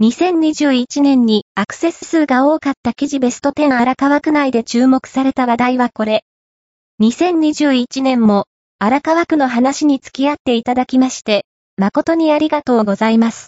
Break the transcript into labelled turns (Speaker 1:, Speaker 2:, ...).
Speaker 1: 2021年にアクセス数が多かった記事ベスト10荒川区内で注目された話題はこれ。2021年も荒川区の話に付き合っていただきまして、誠にありがとうございます。